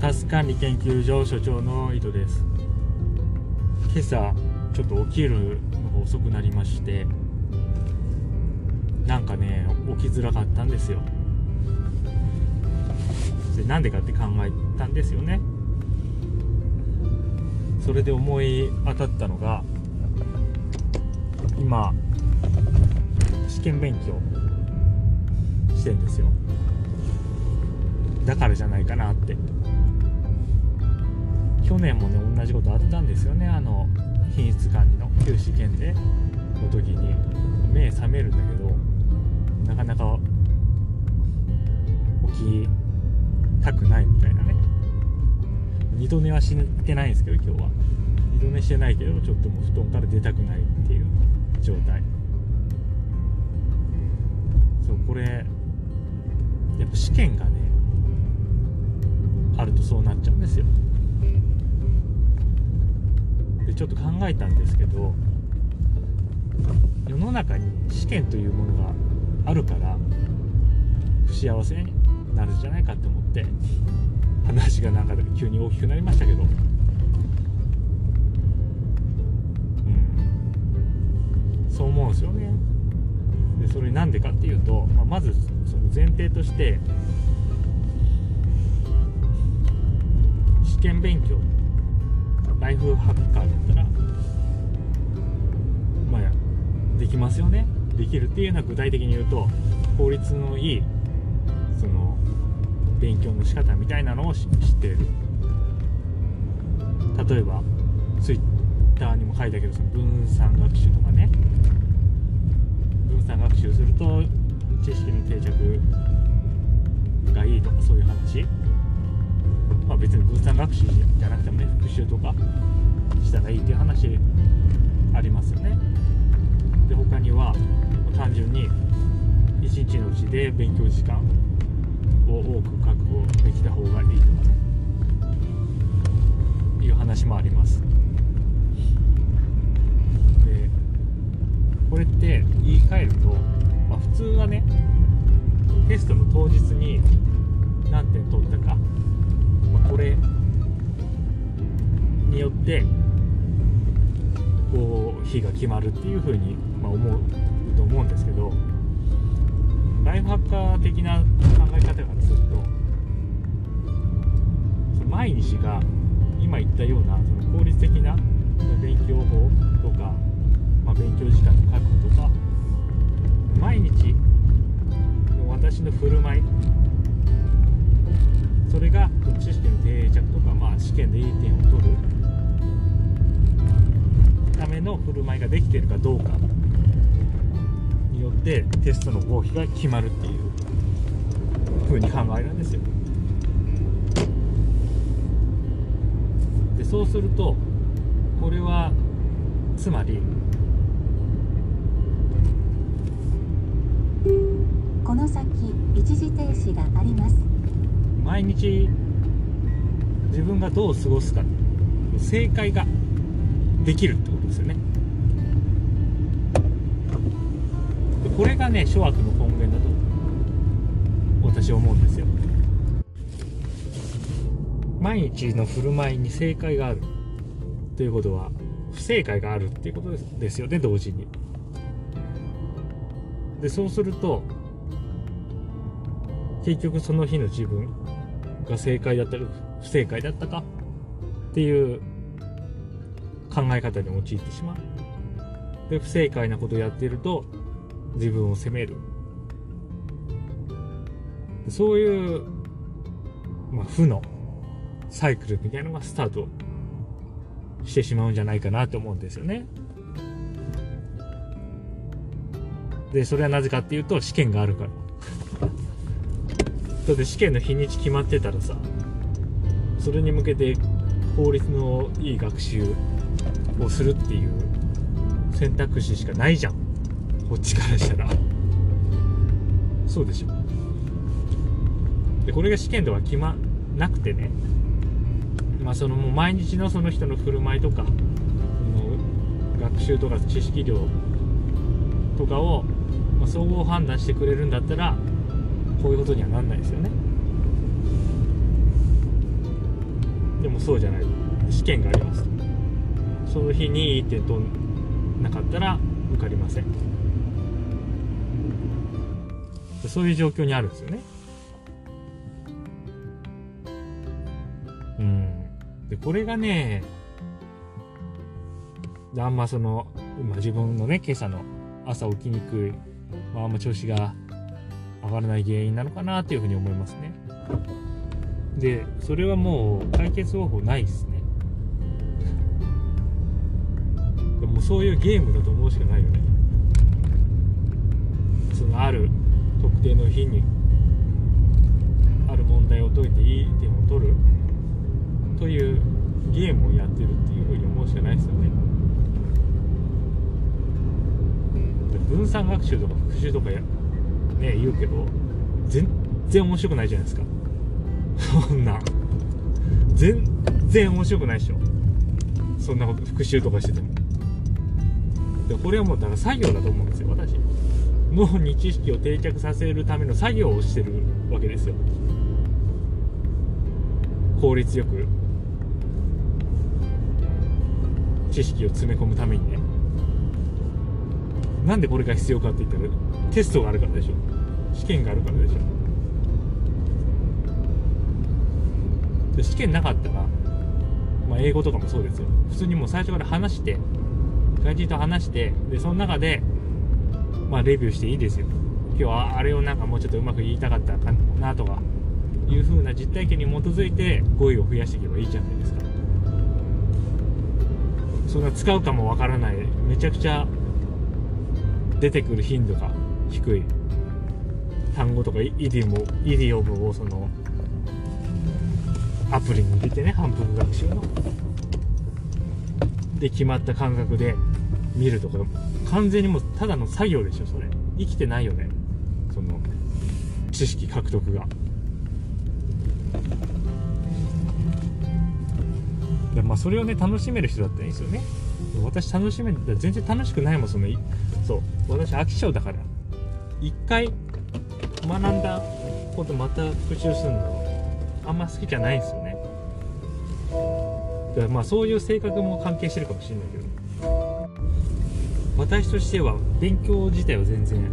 タス管理研究所所長の井戸です。今朝ちょっと起きるのが遅くなりましてなんかね起きづらかったんですよ。でなんでかって考えたんですよね。それで思い当たったのが今試験勉強してんですよ。だからじゃないかなって。去年もね同じことあったんですよね。あの品質管理の旧試験で。の時に目覚めるんだけどなかなか起きたくないみたいなね。二度寝はしてないんですけど今日は。二度寝してないけどちょっともう布団から出たくないっていう状態。そうこれやっぱ試験がねあるとそうなっちゃうんですよ。でちょっと考えたんですけど世の中に試験というものがあるから不幸せになるんじゃないかって思って話がなんか急に大きくなりましたけど。うん。そう思うんですよね。でそれなんでかっていうと、まあ、まずその前提として試験勉強ライフハッカーだったらまあできますよね。できるっていうのは具体的に言うと効率のいいその勉強の仕方みたいなのを知っている。例えばツイッターにも書いたけどその分散学習とかね。分散学習すると知識の定着がいいとかそういう話。まあ別に分散学習じゃなくてもね復習とかしたらいいっていう話ありますよね。で他には単純に一日のうちで勉強時間を多く確保できた方がいいとかね。いう話もあります。でこれって言い換えると、まあ、普通はねテストの当日に何点取ったか、まあ、これによってこう日が決まるっていうふうに、まあ、思うと思うんですけどライフハッカー的な考え方からすると毎日が今言ったようなその効率的な勉強法とか、まあ、勉強時間の確保とか毎日の私の振るまあ、試験でいい点を取るための振る舞いができているかどうかによってテストの合否が決まるっていう風に考えるんですよ。でそうするとこれはつまりこの先一時停止があります。毎日自分がどう過ごすか正解ができるってことですよね。でこれがね諸悪の根源だと私は思うんですよ。毎日の振る舞いに正解があるということは不正解があるっていうことですよ。ね同時に。でそうすると結局その日の自分が正解だったり不正解だったか？っていう考え方に陥ってしまう。で不正解なことをやっていると自分を責める。そういう、まあ、負のサイクルみたいなのがスタートしてしまうんじゃないかなと思うんですよね。でそれはなぜかっていうと試験があるから。だって試験の日にち決まってたらさそれに向けて効率のいい学習をするっていう選択肢しかないじゃん。こっちからしたら。そうでしょ。でこれが試験では決まなくてね。まあそのもう毎日のその人の振る舞いとかその学習とか知識量とかを、まあ、総合判断してくれるんだったらこういうことにはなんないですよね。でもそうじゃない。試験がありますと。その日にいい点取んなかったら受かりません。そういう状況にあるんですよね。うん。でこれがねあんまその、まあ、自分のね今朝の朝起きにくい、まあ、あんま調子が上がらない原因なのかなっていうふうに思いますね。でそれはもう解決方法ないですね。でもそういうゲームだと思うしかないよね。そのある特定の日にある問題を解いていい点を取る。というゲームをやってるっていうふうに思うしかないですよね。分散学習とか復習とかやね言うけど全然面白くないじゃないですかそんな。全然面白くないでしょ。そんなこと復習とかしてても。でこれはもうだから作業だと思うんですよ私。脳に知識を定着させるための作業をしてるわけですよ。効率よく。知識を詰め込むためにね。なんでこれが必要かって言ったらテストがあるからでしょ。試験があるからでしょ。で試験なかったら、まあ、英語とかもそうですよ。普通にもう最初から話して外人と話してでその中でまあレビューしていいですよ。今日はあれをなんかもうちょっとうまく言いたかったかなとかいう風な実体験に基づいて語彙を増やしていけばいいじゃないですか。そんな使うかもわからない。めちゃくちゃ出てくる頻度が低い。単語とかイディオムイディオムをそのアプリに入れてね反復学習ので決まった感覚で見るとか完全にもうただの作業でしょそれ。生きてないよね。その知識獲得が。でまあそれをね楽しめる人だったらいいんですよね。私楽しめる全然楽しくないもんそのそう。私飽き性だから。一回学んだことまた復習するの。あんま好きじゃないんですよね。だからまあそういう性格も関係してるかもしれないけど。私としては勉強自体は全然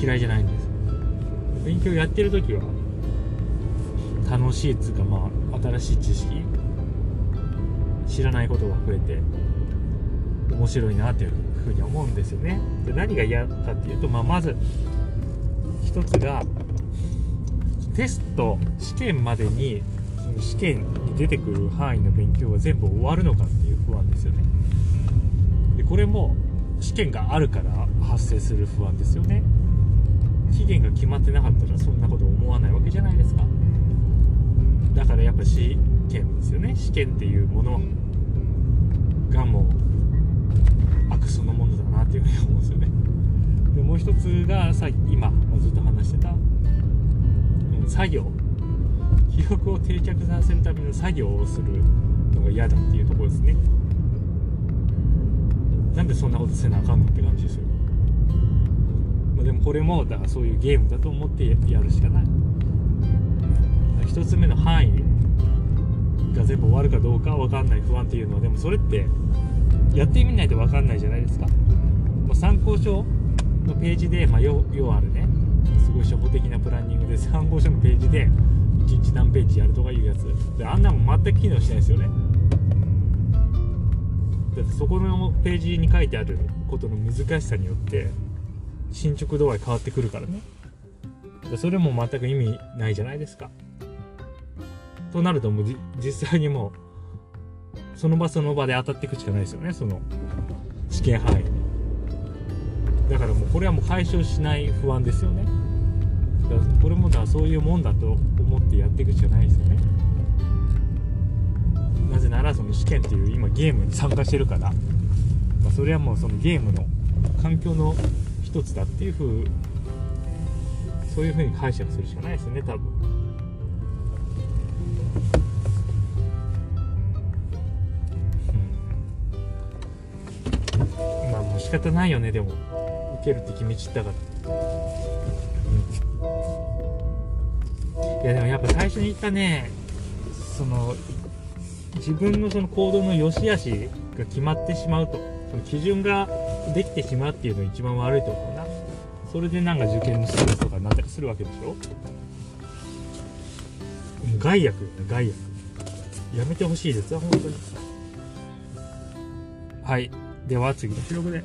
嫌いじゃないんです勉強やってる時は楽しいっつうかまあ新しい知識。知らないことが増えて面白いなっていうふうに思うんですよね。で何が嫌かっていうと、まあ、まず一つがテスト試験までにその試験に出てくる範囲の勉強が全部終わるのかっていう不安ですよね。でこれも試験があるから発生する不安ですよね。期限が決まってなかったらそんなこと思わないわけじゃないですか。だからやっぱ試験ですよね。試験っていうものがもう悪そのものだなっていうふうに思うんですよね。でもう一つがさ今ずっと話してた、作業。記憶を定着させるための作業をするのが嫌だっていうところですね。なんでそんなことせなあかんのって感じですよ、まあ、でもこれもだからそういうゲームだと思ってやるしかない。1つ目の範囲が全部終わるかどうか分かんない不安っていうのは。でもそれってやってみないと分かんないじゃないですか、まあ、参考書のページで、まあ、要あるね。すごい初歩的なプランニングで参考書のページで1日何ページやるとかいうやつ。であんなも全く機能しないですよね。だってそこのページに書いてあることの難しさによって進捗度合い変わってくるからね。それも全く意味ないじゃないですか。となるともう実際にもうその場その場で当たっていくしかないですよね。その試験範囲だからもうこれはもう解消しない不安ですよね。だからこれもだそういうもんだと思ってやっていくしかないですよね。なぜならその試験っていう今ゲームに参加してるから、まあ、それはもうそのゲームの環境の一つだっていうふうそういうふうに解釈するしかないですよね多分。まあもう仕方ないよねでも。けるって決めちったから。うん。いやでもやっぱ最初に言ったねその自分のその行動の良し悪しが決まってしまうと。その基準ができてしまうっていうのが一番悪いと思うな。それでなんか受験のストレスとかになったりするわけでしょ。害悪よね害悪。やめてほしいですよ本当に。はい。では次。の収録で。